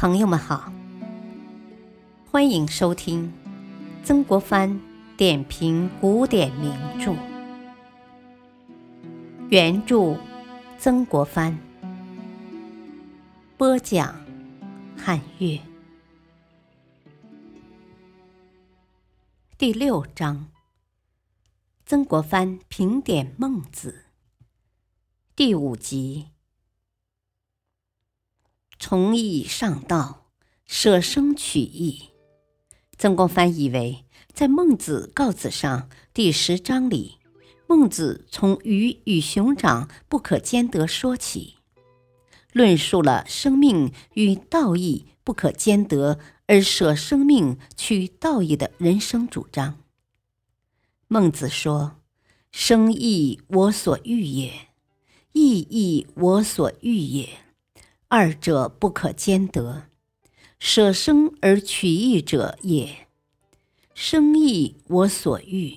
朋友们好，欢迎收听曾国藩点评古典名著，原著曾国藩，播讲汉乐，第六章，曾国藩评点孟子，第五集。从义上道，舍生取义。曾国藩以为，在《孟子告子》上第十章里，孟子从鱼与熊掌不可兼得说起，论述了生命与道义不可兼得而舍生命取道义的人生主张。孟子说：“生亦我所欲也，义亦我所欲也。”二者不可兼得，舍生而取义者也。生亦我所欲，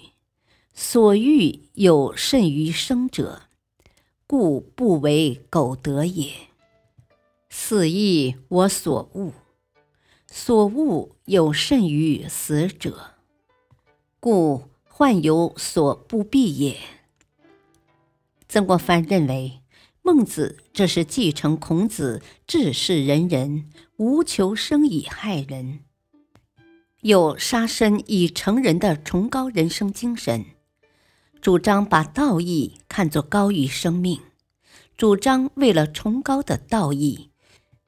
所欲有甚于生者，故不为苟得也。死亦我所恶，所恶有甚于死者，故患有所不避也。曾国藩认为。孟子这是继承孔子“治世仁人，无求生以害人，有杀身以成仁”的崇高人生精神，主张把道义看作高于生命，主张为了崇高的道义，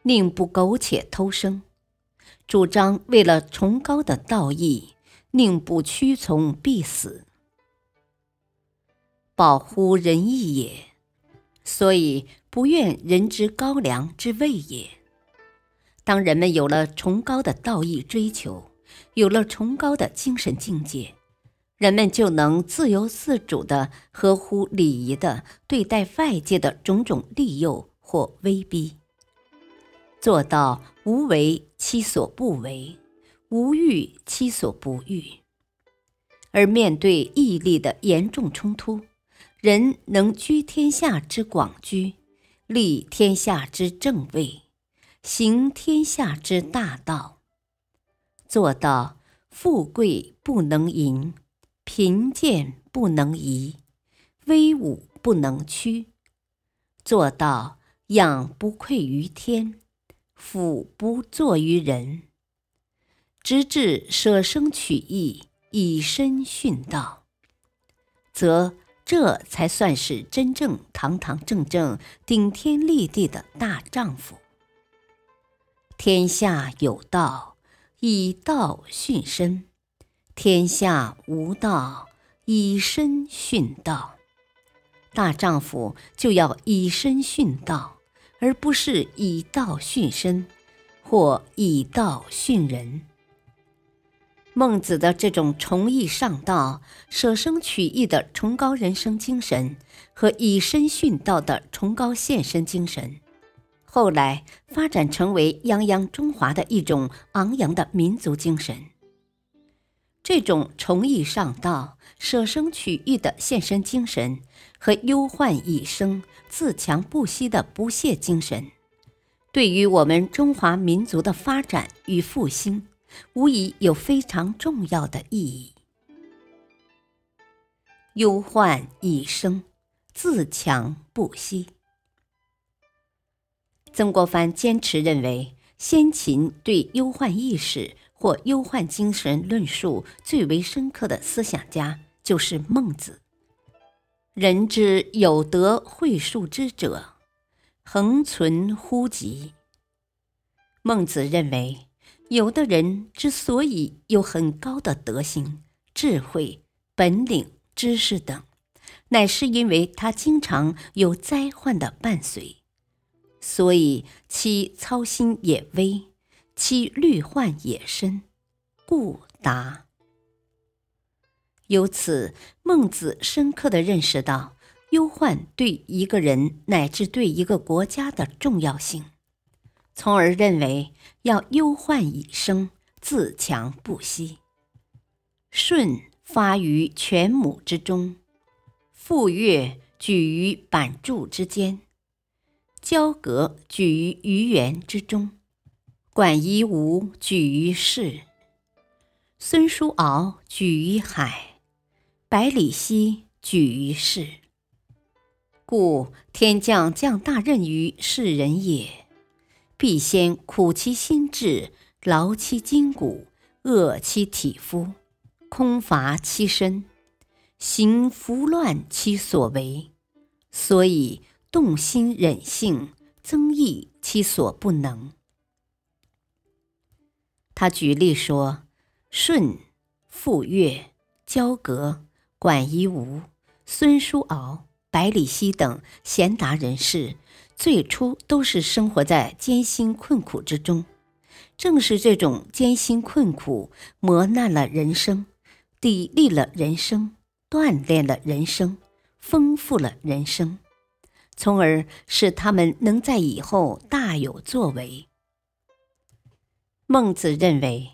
宁不苟且偷生，主张为了崇高的道义，宁不屈从必死，保乎仁义也。所以不愿人之高粱之味也。当人们有了崇高的道义追求，有了崇高的精神境界，人们就能自由自主的、合乎礼仪的对待外界的种种利诱或威逼，做到无为其所不为，无欲其所不欲。而面对义利的严重冲突。人能居天下之广居，立天下之正位，行天下之大道，做到富贵不能淫，贫贱不能移，威武不能屈，做到仰不愧于天，俯不作于人，直至舍生取义，以身殉道，则。这才算是真正堂堂正正、顶天立地的大丈夫。天下有道，以道训身；天下无道，以身训道。大丈夫就要以身训道，而不是以道训身，或以道训人。孟子的这种崇义上道、舍生取义的崇高人生精神，和以身殉道的崇高献身精神，后来发展成为泱泱中华的一种昂扬的民族精神。这种崇义上道、舍生取义的献身精神，和忧患以生、自强不息的不懈精神，对于我们中华民族的发展与复兴。无疑有非常重要的意义。忧患已生，自强不息。曾国藩坚持认为，先秦对忧患意识或忧患精神论述最为深刻的思想家就是孟子。人之有德会术之者，恒存乎己。孟子认为。有的人之所以有很高的德行、智慧、本领、知识等，乃是因为他经常有灾患的伴随，所以其操心也微，其虑患也深，故达。由此，孟子深刻的认识到忧患对一个人乃至对一个国家的重要性。从而认为要忧患以生，自强不息。舜发于犬母之中，傅说举于板柱之间，交鬲举于鱼园之中，管夷吾举于市，孙叔敖举于海，百里奚举于市。故天将降大任于世人也，必先苦其心志，劳其筋骨，饿其体肤，空乏其身，行拂乱其所为，所以动心忍性，增益其所不能。他举例说，舜、傅说、焦革、管夷吾、孙叔敖、百里奚等贤达人士，最初都是生活在艰辛困苦之中。正是这种艰辛困苦，磨难了人生，砥砺了人生，锻炼了人生，丰富了人生，从而使他们能在以后大有作为。孟子认为，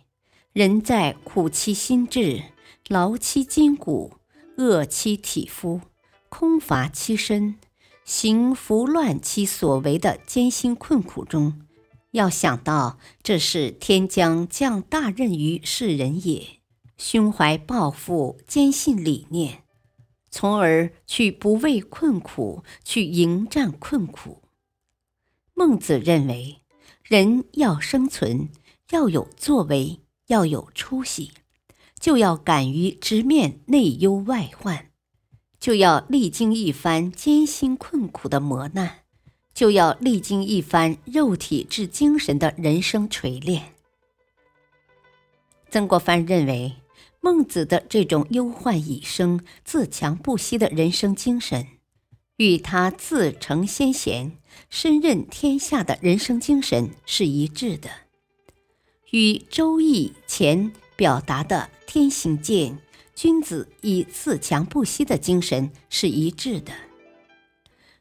人在苦其心志、劳其筋骨、饿其体肤、空乏其身、行拂乱其所为的艰辛困苦中，要想到这是天将降大任于世人也，胸怀抱负、坚信理念，从而去不畏困苦，去迎战困苦。孟子认为，人要生存。要有作为，要有出息，就要敢于直面内忧外患，就要历经一番艰辛困苦的磨难，就要历经一番肉体至精神的人生锤炼。曾国藩认为，孟子的这种忧患已生、自强不息的人生精神，与他自成先贤、身任天下的人生精神是一致的。与《周易》前表达的“天行健，君子以自强不息”的精神是一致的，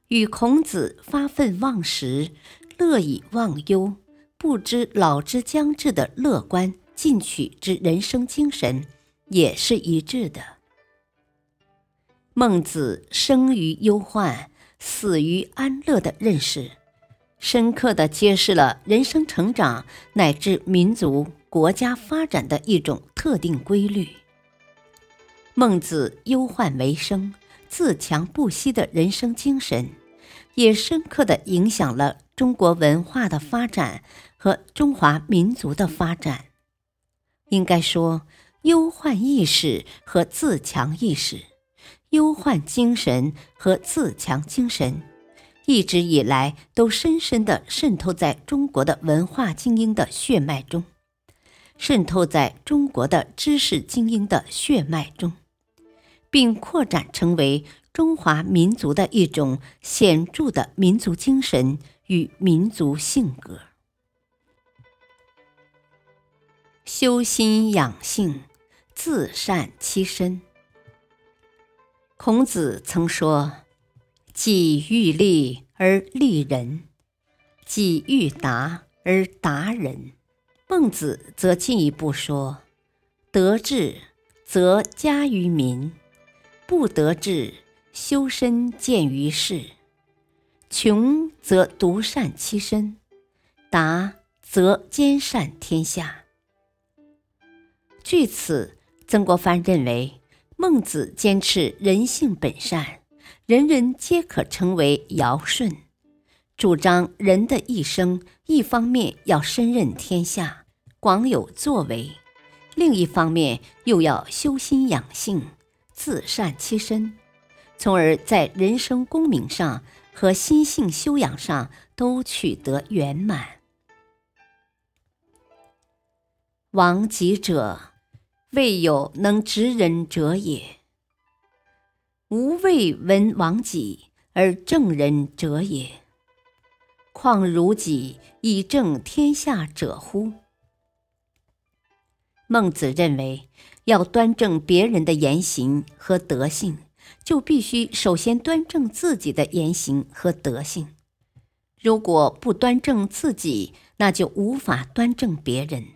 与孔子发愤忘食、乐以忘忧、不知老之将至的乐观进取之人生精神也是一致的。孟子生于忧患，死于安乐的认识。深刻地揭示了人生成长乃至民族国家发展的一种特定规律。孟子忧患为生、自强不息的人生精神，也深刻地影响了中国文化的发展和中华民族的发展。应该说，忧患意识和自强意识，忧患精神和自强精神。一直以来都深深地渗透在中国的文化精英的血脉中，渗透在中国的知识精英的血脉中，并扩展成为中华民族的一种显著的民族精神与民族性格。修心养性，自善其身。孔子曾说。己欲立而立人，己欲达而达人。孟子则进一步说：“得志则加于民，不得志修身见于世。穷则独善其身，达则兼善天下。”据此，曾国藩认为，孟子坚持人性本善。人人皆可成为尧舜，主张人的一生，一方面要身任天下，广有作为；另一方面又要修心养性，自善其身，从而在人生功名上和心性修养上都取得圆满。亡己者，未有能执人者也。吾未闻亡己而正人者也，况如己以正天下者乎？孟子认为，要端正别人的言行和德性，就必须首先端正自己的言行和德性。如果不端正自己，那就无法端正别人，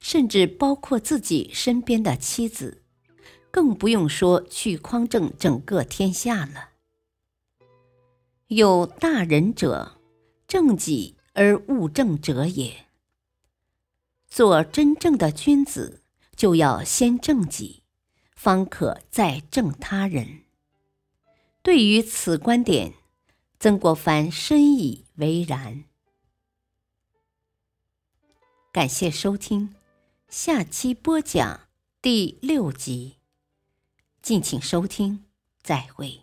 甚至包括自己身边的妻子。更不用说去匡正整个天下了。有大人者，正己而勿正者也。做真正的君子，就要先正己，方可再正他人。对于此观点，曾国藩深以为然。感谢收听，下期播讲第六集。敬请收听，再会。